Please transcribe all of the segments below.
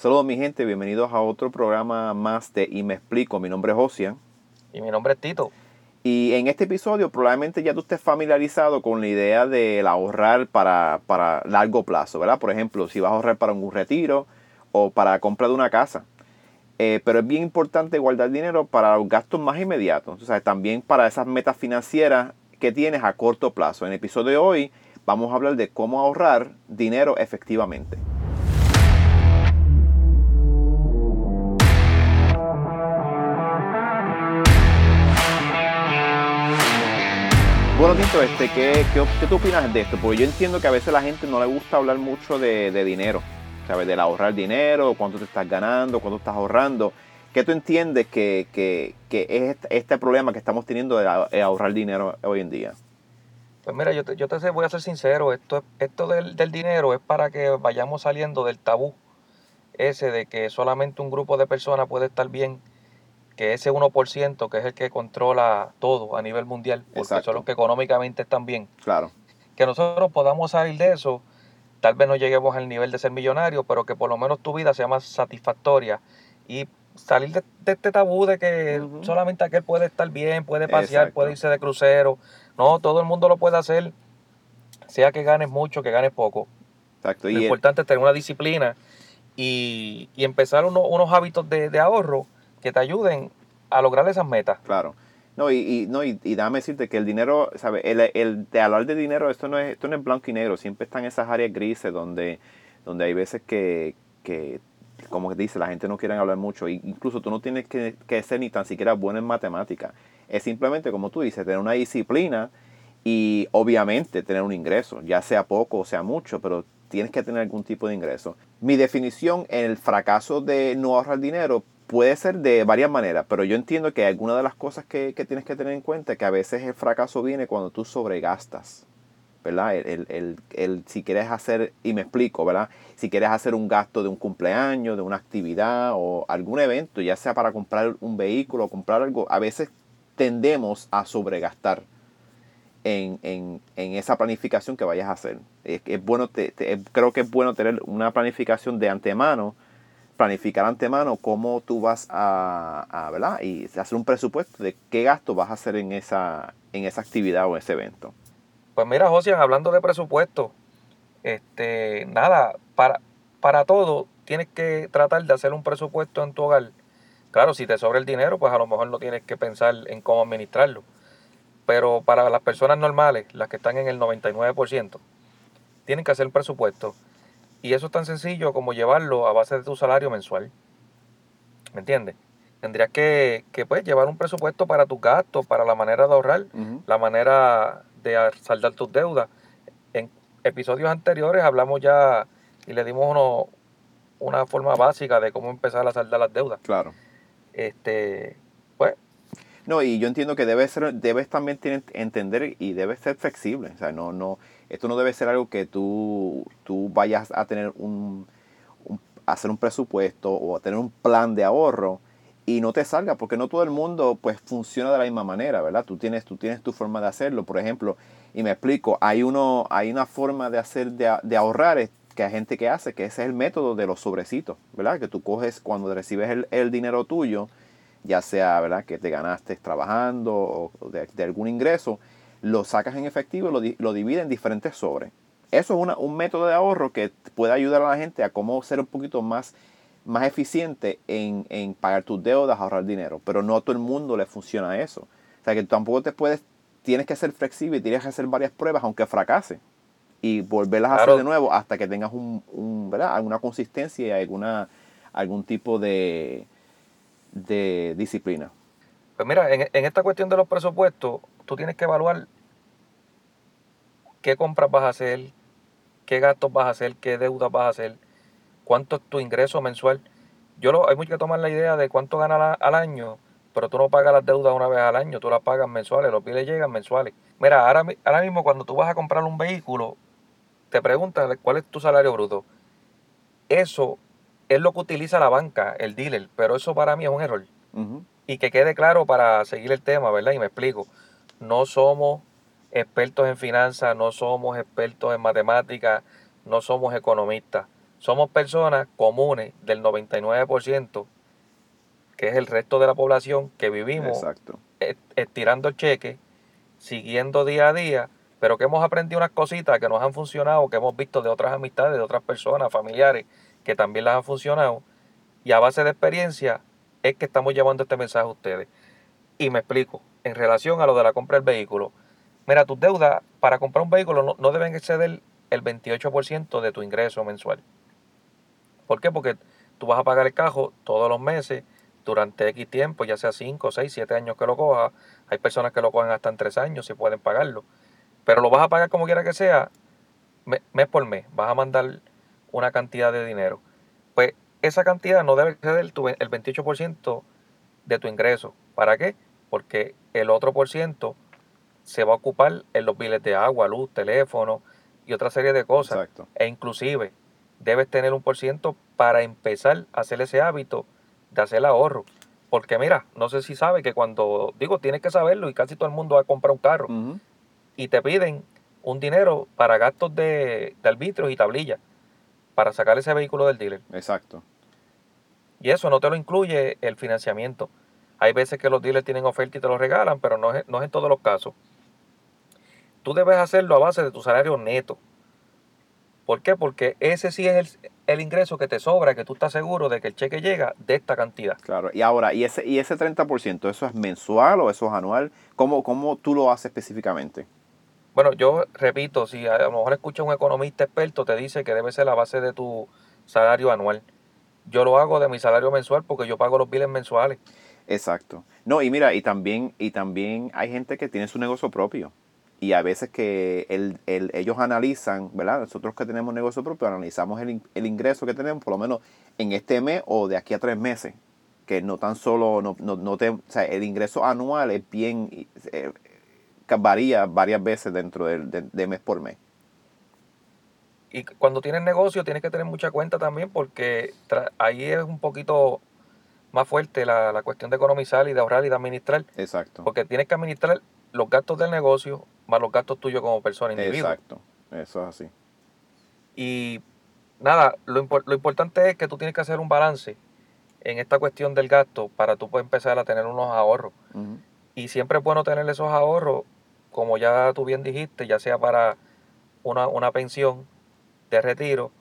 Saludos mi gente, bienvenidos a otro programa más de Y me explico. Mi nombre es Ocean. Y mi nombre es Tito. Y en este episodio probablemente ya tú estés familiarizado con la idea de ahorrar para, para largo plazo, ¿verdad? Por ejemplo, si vas a ahorrar para un retiro o para la compra de una casa. Eh, pero es bien importante guardar dinero para los gastos más inmediatos. O sea, también para esas metas financieras que tienes a corto plazo. En el episodio de hoy vamos a hablar de cómo ahorrar dinero efectivamente. Bueno, Tito, este, ¿qué, qué, tú opinas de esto? Porque yo entiendo que a veces la gente no le gusta hablar mucho de, dinero, ¿sabes? Del ahorrar dinero, cuánto te estás ganando, cuánto estás ahorrando. ¿Qué tú entiendes que, es este, problema que estamos teniendo de, ahorrar dinero hoy en día? Pues mira, yo te, yo te voy a ser sincero, esto, esto del, del dinero es para que vayamos saliendo del tabú ese de que solamente un grupo de personas puede estar bien que ese 1% que es el que controla todo a nivel mundial, porque son los que económicamente están bien. Claro. Que nosotros podamos salir de eso, tal vez no lleguemos al nivel de ser millonario, pero que por lo menos tu vida sea más satisfactoria y salir de, este tabú de que solamente aquel puede estar bien, puede pasear, puede irse de crucero. No, todo el mundo lo puede hacer, sea que ganes mucho, que ganes poco. Exacto. Lo importante es tener una disciplina y, empezar unos hábitos de, de ahorro que te ayuden a lograr esas metas. Claro. No, y, y no, y, y, dame decirte que el dinero, ¿sabes? El, el, de hablar de dinero, esto no, es, esto no es blanco y negro, siempre están esas áreas grises donde, donde hay veces que, que, como dice, la gente no quiere hablar mucho. Incluso tú no tienes que, que ser ni tan siquiera bueno en matemática. Es simplemente, como tú dices, tener una disciplina y obviamente tener un ingreso, ya sea poco o sea mucho, pero tienes que tener algún tipo de ingreso. Mi definición en el fracaso de no ahorrar dinero puede ser de varias maneras, pero yo entiendo que alguna de las cosas que, tienes que tener en cuenta es que a veces el fracaso viene cuando tú sobregastas, ¿verdad? El, si quieres hacer, y me explico, ¿verdad? Si quieres hacer un gasto de un cumpleaños, de una actividad o algún evento, ya sea para comprar un vehículo o comprar algo, a veces tendemos a sobregastar. En, esa planificación que vayas a hacer. Es, bueno, creo que es bueno tener una planificación de antemano planificar antemano cómo tú vas a, ¿verdad? Y hacer un presupuesto de qué gasto vas a hacer en esa, en esa actividad o ese evento. Pues mira, Josian, hablando de presupuesto, este, nada, para, para todo tienes que tratar de hacer un presupuesto en tu hogar. Claro, si te sobra el dinero, pues a lo mejor no tienes que pensar en cómo administrarlo. Pero para las personas normales, las que están en el 99%, tienen que hacer un presupuesto y eso es tan sencillo como llevarlo a base de tu salario mensual. ¿Me entiendes? Tendrías que, que pues, llevar un presupuesto para tus gastos, para la manera de ahorrar, la manera de saldar tus deudas. En episodios anteriores hablamos ya y le dimos uno, una forma básica de cómo empezar a saldar las deudas. Claro. Este, pues. No, y yo entiendo que debes, ser, debes también entender y debes ser flexible. O sea, no, no, esto no debe ser algo que tú, tú vayas a tener un, hacer un presupuesto o a tener un plan de ahorro y no te salga, porque no todo el mundo pues funciona de la misma manera, ¿verdad? Tú tienes, tú tienes tu forma de hacerlo, por ejemplo, y me explico, hay, uno, hay una forma de hacer, de, ahorrar que hay gente que hace, que ese es el método de los sobrecitos, ¿verdad? Que tú coges cuando recibes el, el dinero tuyo, ya sea, ¿verdad? Que te ganaste trabajando o de algún ingreso, lo sacas en efectivo y lo, lo divides en diferentes sobres. Eso es un método de ahorro que puede ayudar a la gente a cómo ser un poquito más, más eficiente en, pagar tus deudas, ahorrar dinero. Pero no a todo el mundo le funciona eso. O sea que tampoco te puedes, tienes que ser flexible y tienes que hacer varias pruebas aunque fracase. Y volverlas a hacer de nuevo hasta que tengas un, ¿verdad? alguna consistencia y alguna, algún tipo de, de disciplina. Pues mira, en, en esta cuestión de los presupuestos, tú tienes que evaluar qué compras vas a hacer, qué gastos vas a hacer, qué deudas vas a hacer, cuánto es tu ingreso mensual. Yo lo, hay mucho que tomar la idea de cuánto ganas al año, pero tú no pagas las deudas una vez al año, tú las pagas mensuales, los biles llegan mensuales. Mira, ahora, ahora mismo cuando tú vas a comprar un vehículo, te preguntas cuál es tu salario bruto. Eso es lo que utiliza la banca, el dealer, pero eso para mí es un error. Y que quede claro para seguir el tema, ¿verdad? Y me explico no somos expertos en finanzas, no somos expertos en matemáticas, no somos economistas. somos personas comunes del 99%, que es el resto de la población que vivimos Exacto. estirando el cheque, siguiendo día a día, pero que hemos aprendido unas cositas que nos han funcionado, que hemos visto de otras amistades, de otras personas, familiares, que también las han funcionado, y a base de experiencia es que estamos llevando este mensaje a ustedes. Y me explico, en relación a lo de la compra del vehículo, mira, tus deudas para comprar un vehículo no, no deben exceder el 28% de tu ingreso mensual. ¿Por qué? Porque tú vas a pagar el carro todos los meses durante X tiempo, ya sea 5, 6, 7 años que lo cojas. Hay personas que lo cogen hasta en 3 años si pueden pagarlo. Pero lo vas a pagar como quiera que sea, me- mes por mes. Vas a mandar una cantidad de dinero. Pues esa cantidad no debe exceder el 28% de tu ingreso. ¿Para qué? Porque el otro por ciento se va a ocupar en los biles de agua, luz, teléfono y otra serie de cosas. Exacto. E inclusive debes tener un por ciento para empezar a hacer ese hábito de hacer ahorro. Porque mira, no sé si sabe que cuando, digo, tienes que saberlo y casi todo el mundo va a comprar un carro y te piden un dinero para gastos de, de arbitrios y tablillas para sacar ese vehículo del dealer. Exacto. Y eso no te lo incluye el financiamiento. Hay veces que los dealers tienen oferta y te lo regalan, pero no es, no es en todos los casos. Tú debes hacerlo a base de tu salario neto. ¿Por qué? Porque ese sí es el, el ingreso que te sobra, que tú estás seguro de que el cheque llega de esta cantidad. Claro. Y ahora, ¿y ese, y ese 30%, eso es mensual o eso es anual? ¿Cómo, cómo tú lo haces específicamente? Bueno, yo repito, si a lo mejor escucha un economista experto, te dice que debe ser la base de tu salario anual. Yo lo hago de mi salario mensual porque yo pago los biles mensuales. Exacto. No, y mira, y también, y también hay gente que tiene su negocio propio. Y a veces que el, el- ellos analizan, ¿verdad? Nosotros que tenemos negocio propio, analizamos el, el ingreso que tenemos, por lo menos en este mes o de aquí a tres meses. Que no tan solo, no, no, no te, o sea, el ingreso anual es bien, eh, varía varias veces dentro de, de mes por mes. Y cuando tienes negocio tienes que tener mucha cuenta también porque ahí es un poquito más fuerte la, la cuestión de economizar y de ahorrar y de administrar. Exacto. Porque tienes que administrar los gastos del negocio más los gastos tuyos como persona, individuo. Exacto. Eso es así. Y nada, lo, lo importante es que tú tienes que hacer un balance en esta cuestión del gasto para tú poder empezar a tener unos ahorros. Y siempre es bueno tener esos ahorros, como ya tú bien dijiste, ya sea para una, una pensión de retiro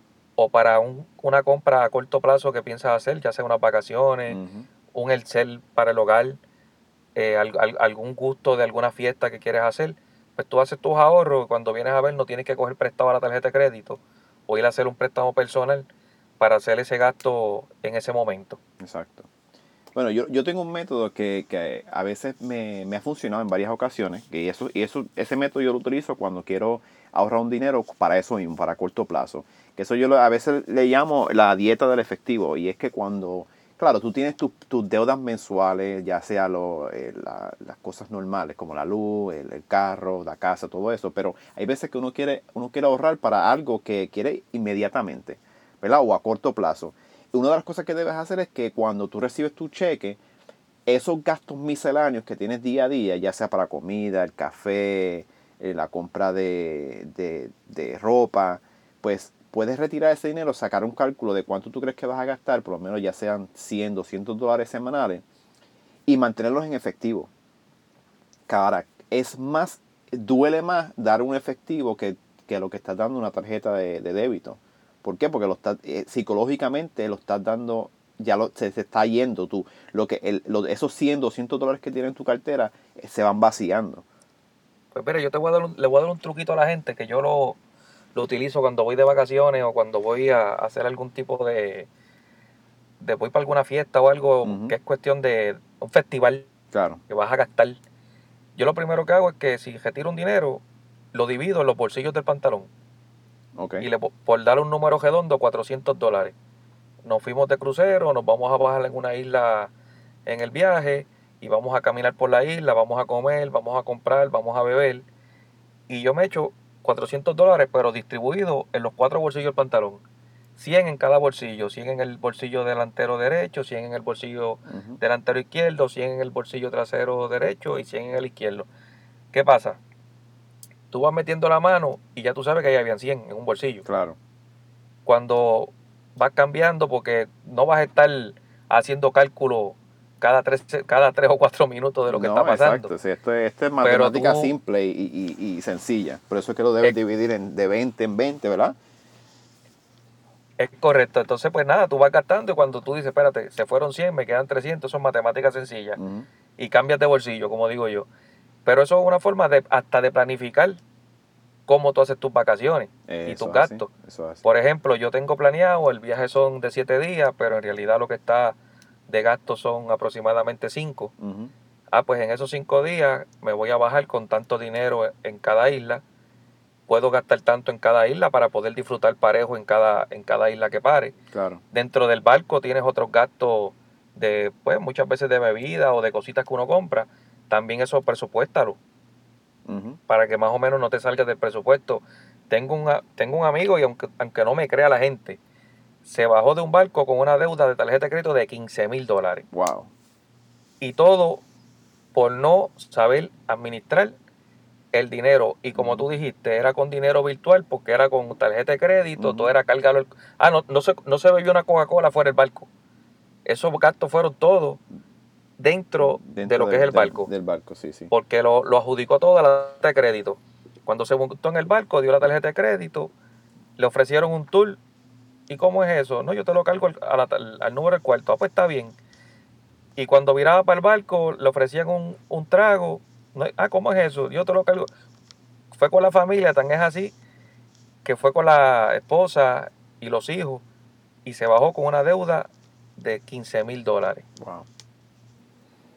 o para un- una compra a corto plazo que piensas hacer, ya sea unas vacaciones, Ujú. un Excel para el hogar, eh, al- al- algún gusto de alguna fiesta que quieres hacer. Pues tú haces tus ahorros y cuando vienes a ver no tienes que coger prestado a la tarjeta de crédito o ir a hacer un préstamo personal para hacer ese gasto en ese momento. Exacto. Bueno, yo, yo tengo un método que, que a veces me, me ha funcionado en varias ocasiones. Y, eso, y eso, ese método yo lo utilizo cuando quiero ahorrar un dinero para eso mismo, para corto plazo. Eso yo a veces le llamo la dieta del efectivo. Y es que cuando, claro, tú tienes tus tus deudas mensuales, ya sea lo, eh, la- las cosas normales, como la luz, el, carro, la casa, todo eso. Pero hay veces que uno quiere, uno quiere ahorrar para algo que quiere inmediatamente, ¿verdad? O a corto plazo. Una de las cosas que debes hacer es que cuando tú recibes tu cheque, esos gastos misceláneos que tienes día a día, ya sea para comida, el café, eh, la compra de, de- de ropa, pues puedes retirar ese dinero, sacar un cálculo de cuánto tú crees que vas a gastar, por lo menos ya sean 100, 200 dólares semanales, y mantenerlos en efectivo. Cara, es más, duele más dar un efectivo que, que lo que estás dando una tarjeta de, débito. ¿Por qué? Porque lo estás, eh, psicológicamente lo estás dando, ya lo, se, se está yendo tú. Lo que, el, lo- esos 100, 200 dólares que tienes en tu cartera eh, se van vaciando. Pues mira, yo te voy a dar le voy a dar un truquito a la gente que yo lo, lo utilizo cuando voy de vacaciones o cuando voy a hacer algún tipo de, de voy para alguna fiesta o algo que es cuestión de un festival Claro. que vas a gastar. Yo lo primero que hago es que si retiro un dinero, lo divido en los bolsillos del pantalón. Ok. Y le, po- por darle un número redondo, 400 dólares. Nos fuimos de crucero, nos vamos a bajar en una isla en el viaje y vamos a caminar por la isla, vamos a comer, vamos a comprar, vamos a beber. Y yo me echo 400 dólares, pero distribuido en los cuatro bolsillos del pantalón. 100 en cada bolsillo, 100 en el bolsillo delantero derecho, 100 en el bolsillo delantero izquierdo, 100 en el bolsillo trasero derecho y 100 en el izquierdo. ¿Qué pasa? Tú vas metiendo la mano y ya tú sabes que ahí habían 100 en un bolsillo. Claro. Cuando vas cambiando porque no vas a estar haciendo cálculo cada tres, cada tres o cuatro minutos de lo que está pasando. Exacto, esto, es, esto es matemática simple y, y, sencilla. Por eso es que lo debes dividir en, de 20 en 20, ¿verdad? Es correcto. Entonces, pues nada, tú vas gastando y cuando tú dices, espérate, se fueron 100, me quedan 300, son matemáticas sencillas. Y cambias de bolsillo, como digo yo. Pero eso es una forma de hasta de planificar cómo tú haces tus vacaciones y tus gastos. Por ejemplo, yo tengo planeado, el viaje son de 7 días, pero en realidad lo que está de gastos son aproximadamente 5. Ah, pues en esos 5 días me voy a bajar con tanto dinero en cada isla puedo gastar tanto en cada isla para poder disfrutar parejo en cada, en cada isla que pare. Claro. Dentro del barco tienes otros gastos de, pues, muchas veces de bebida o de cositas que uno compra. También eso presupuéstalo. Para que más o menos no te salgas del presupuesto. Tengo un, tengo un amigo y aunque, aunque no me crea la gente, se bajó de un barco con una deuda de tarjeta de crédito de 15 mil dólares. Wow. Y todo por no saber administrar el dinero y como tú dijiste, era con dinero virtual porque era con tarjeta de crédito, todo era cargarlo. Ah, no, no, se, no se bebió una Coca-Cola fuera del barco. Esos gastos fueron todos dentro, de lo que es el barco. Del barco, sí, sí. Porque lo, lo adjudicó todo a la tarjeta de crédito. Cuando se montó en el barco, dio la tarjeta de crédito, le ofrecieron un tour. ¿Y cómo es eso? No, yo te lo cargo al, al número del cuarto. Ah, pues está bien. Y cuando viraba para el barco, le ofrecían un, un trago ah, ¿cómo es eso? Yo te lo cargo. Fue con la familia, tan es así, que fue con la esposa y los hijos y se bajó con una deuda de 15 mil dólares. Wow.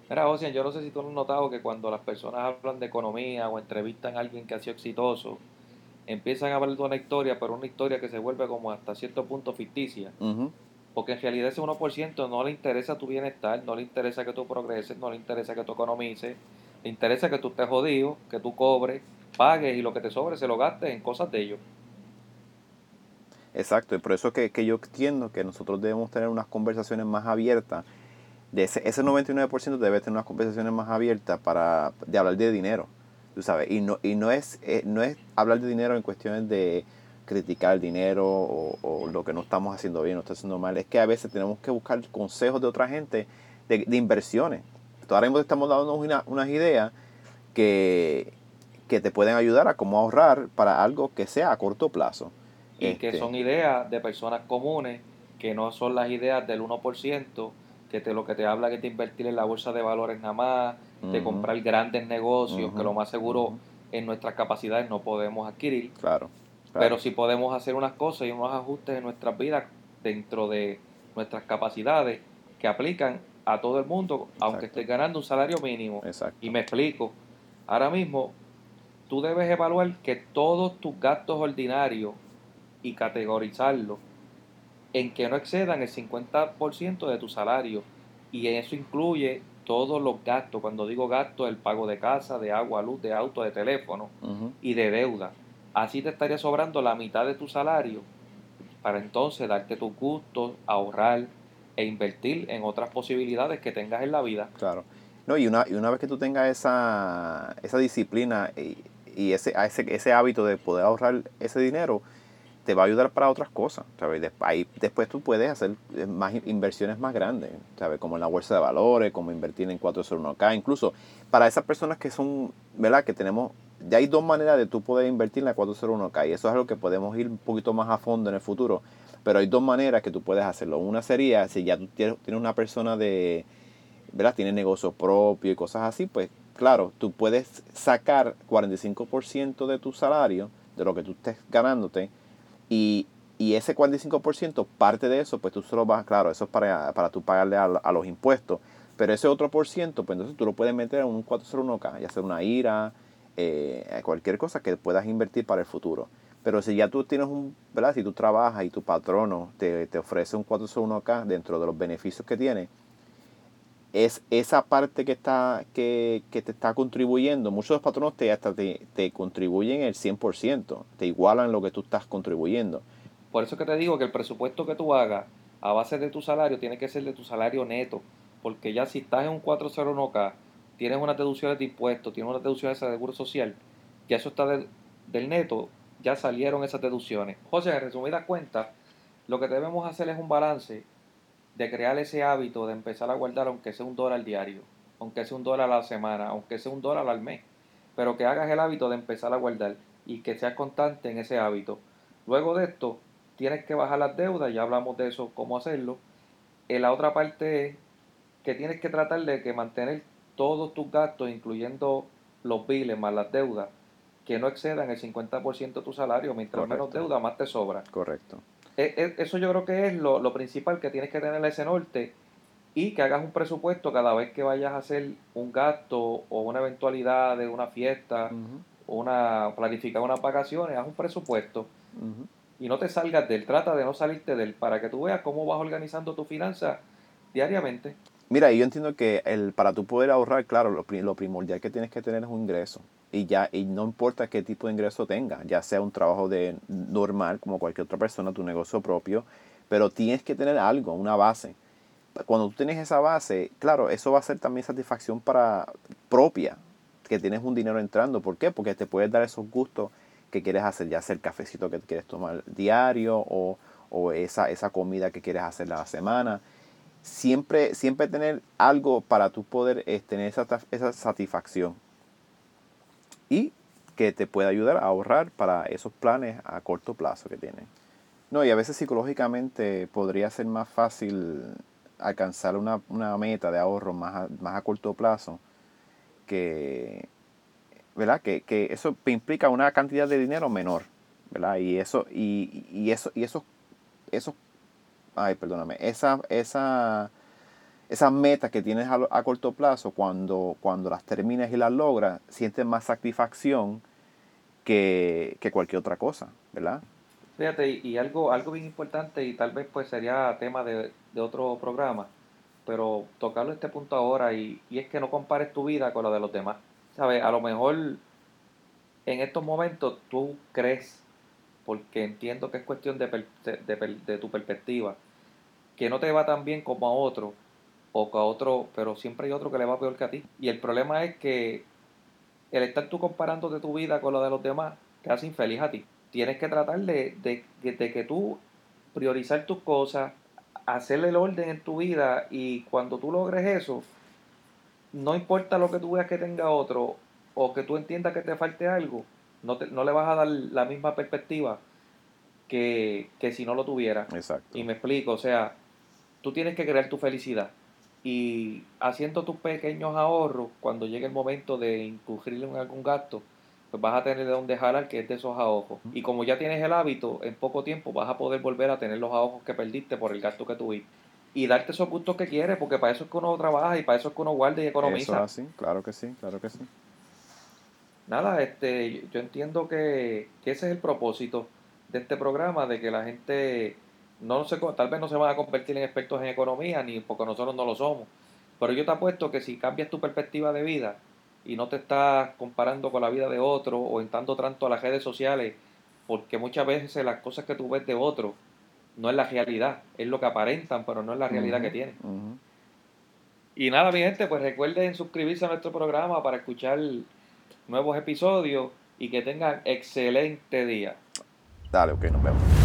Mira, José, yo no sé si tú has notado que cuando las personas hablan de economía o entrevistan a alguien que ha sido exitoso, empiezan a hablar de una historia, pero una historia que se vuelve como hasta cierto punto ficticia. Porque en realidad ese 1% no le interesa tu bienestar, no le interesa que tú progreses, no le interesa que tú economices, le interesa que tú estés jodido, que tú cobres, pagues y lo que te sobre se lo gastes en cosas de ellos. Exacto, y por eso que, que yo entiendo que nosotros debemos tener unas conversaciones más abiertas. De ese, ese 99% debe tener unas conversaciones más abiertas para de hablar de dinero, tú sabes. Y no, y no, es, eh, no es hablar de dinero en cuestiones de criticar el dinero o, lo que no estamos haciendo bien o está haciendo mal. Es que a veces tenemos que buscar consejos de otra gente de, de inversiones ahora mismo estamos dando unas ideas que, que te pueden ayudar a cómo ahorrar para algo que sea a corto plazo. Y que este son ideas de personas comunes, que no son las ideas del 1%, que te, lo que te habla que te invertir en la bolsa de valores nada más, de comprar grandes negocios, que lo más seguro en nuestras capacidades no podemos adquirir. Claro, Pero sí podemos hacer unas cosas y unos ajustes en nuestras vidas dentro de nuestras capacidades que aplican a todo el mundo, aunque estés ganando un salario mínimo. Y me explico. Ahora mismo, tú debes evaluar que todos tus gastos ordinarios y categorizarlos en que no excedan el 50% de tu salario. Y eso incluye todos los gastos. Cuando digo gastos, el pago de casa, de agua, luz, de auto, de teléfono y de deuda. Así te estaría sobrando la mitad de tu salario para entonces darte tus gustos, ahorrar, e invertir en otras posibilidades que tengas en la vida. Claro. No, y una, y una vez que tú tengas esa, esa disciplina y, y ese, ese, ese hábito de poder ahorrar ese dinero, te va a ayudar para otras cosas. ¿sabes? Ahí después tú puedes hacer eh, más inversiones más grandes, ¿sabes? como en la bolsa de valores, como invertir en 401k, incluso para esas personas que son, ¿verdad? Que tenemos, ya hay dos maneras de tú poder invertir en la 401k y eso es algo que podemos ir un poquito más a fondo en el futuro. Pero hay dos maneras que tú puedes hacerlo. Una sería, si ya tú tienes una persona de, ¿verdad? Tiene negocio propio y cosas así, pues claro, tú puedes sacar 45% de tu salario, de lo que tú estés ganándote, y, y ese 45%, parte de eso, pues tú solo vas, claro, eso es para, para tú pagarle a, a los impuestos, pero ese otro por ciento, pues entonces tú lo puedes meter en un 401k, ya sea una IRA, eh, cualquier cosa que puedas invertir para el futuro. Pero si ya tú tienes un, ¿verdad? Si tú trabajas y tu patrono te, te ofrece un 401k dentro de los beneficios que tiene, es esa parte que está que, que te está contribuyendo. Muchos de los patronos te, hasta te, te contribuyen el 100%, te igualan lo que tú estás contribuyendo. Por eso que te digo que el presupuesto que tú hagas a base de tu salario tiene que ser de tu salario neto, porque ya si estás en un 401k, tienes unas deducciones de impuestos, tienes unas deducciones de seguro social, ya eso está del neto, ya salieron esas deducciones. José, en resumidas cuentas, lo que debemos hacer es un balance de crear ese hábito de empezar a guardar aunque sea un dólar diario, aunque sea un dólar a la semana, aunque sea un dólar al mes, pero que hagas el hábito de empezar a guardar y que seas constante en ese hábito. Luego de esto, tienes que bajar las deudas, ya hablamos de eso, cómo hacerlo. En la otra parte es que tienes que tratar de que mantener todos tus gastos, incluyendo los biles más las deudas, que no excedan el 50% de tu salario. Mientras menos deuda, más te sobra. Correcto. E, e, eso yo creo que es lo, lo, principal que tienes que tener ese norte y que hagas un presupuesto cada vez que vayas a hacer un gasto o una eventualidad de una fiesta una planificar unas vacaciones, haz un presupuesto y no te salgas de él, trata de no salirte de él para que tú veas cómo vas organizando tu finanza diariamente. Mira, yo entiendo que el, para tú poder ahorrar, claro, lo, lo, primordial que tienes que tener es un ingreso. Y ya, y no importa qué tipo de ingreso tenga, ya sea un trabajo de normal, como cualquier otra persona, tu negocio propio, pero tienes que tener algo, una base. Cuando tú tienes esa base, claro, eso va a ser también satisfacción para propia, que tienes un dinero entrando. ¿Por qué? Porque te puedes dar esos gustos que quieres hacer, ya sea el cafecito que quieres tomar diario o, o esa, esa comida que quieres hacer la semana siempre, siempre tener algo para tú poder eh, tener esa, esa satisfacción y que te pueda ayudar a ahorrar para esos planes a corto plazo que tienes. No, y a veces psicológicamente podría ser más fácil alcanzar una, meta de ahorro más a, más a corto plazo que, ¿verdad? Que, que, eso implica una cantidad de dinero menor, ¿verdad? Y eso, y, y eso, y eso, esos ay, perdóname, esa, esa, esas metas que tienes a, corto plazo, cuando, cuando las terminas y las logras, sientes más satisfacción que, cualquier otra cosa, ¿verdad? Fíjate, y algo, algo bien importante, y tal vez pues sería tema de, otro programa, pero tocarlo este punto ahora, y, y es que no compares tu vida con la de los demás. ¿Sabes? A lo mejor en estos momentos tú crees porque entiendo que es cuestión de, de, tu perspectiva, que no te va tan bien como a otro, o que a otro, pero siempre hay otro que le va peor que a ti. Y el problema es que el estar tú comparando de tu vida con la de los demás te hace infeliz a ti. Tienes que tratar de, de, de que tú priorizar tus cosas, hacerle el orden en tu vida y cuando tú logres eso, no importa lo que tú veas que tenga otro o que tú entiendas que te falte algo, no, no le vas a dar la misma perspectiva que, si no lo tuviera. Exacto. Y me explico, o sea, tú tienes que crear tu felicidad. Y haciendo tus pequeños ahorros, cuando llegue el momento de incurrir en algún gasto, pues vas a tener de dónde jalar, que es de esos ahorros. Y como ya tienes el hábito, en poco tiempo vas a poder volver a tener los ahorros que perdiste por el gasto que tuviste. Y darte esos gustos que quieres, porque para eso es que uno trabaja y para eso es que uno guarda y economiza. Eso así, claro que sí, claro que sí nada, este, yo entiendo que, ese es el propósito de este programa, de que la gente no se, tal vez no se van a convertir en expertos en economía, ni porque nosotros no lo somos, pero yo te apuesto que si cambias tu perspectiva de vida y no te estás comparando con la vida de otro o entrando tanto a las redes sociales, porque muchas veces las cosas que tú ves de otro no es la realidad, es lo que aparentan, pero no es la realidad que tienen. Y nada, mi gente, pues recuerden suscribirse a nuestro programa para escuchar nuevos episodios y que tengan excelente día. Dale, ok, nos vemos.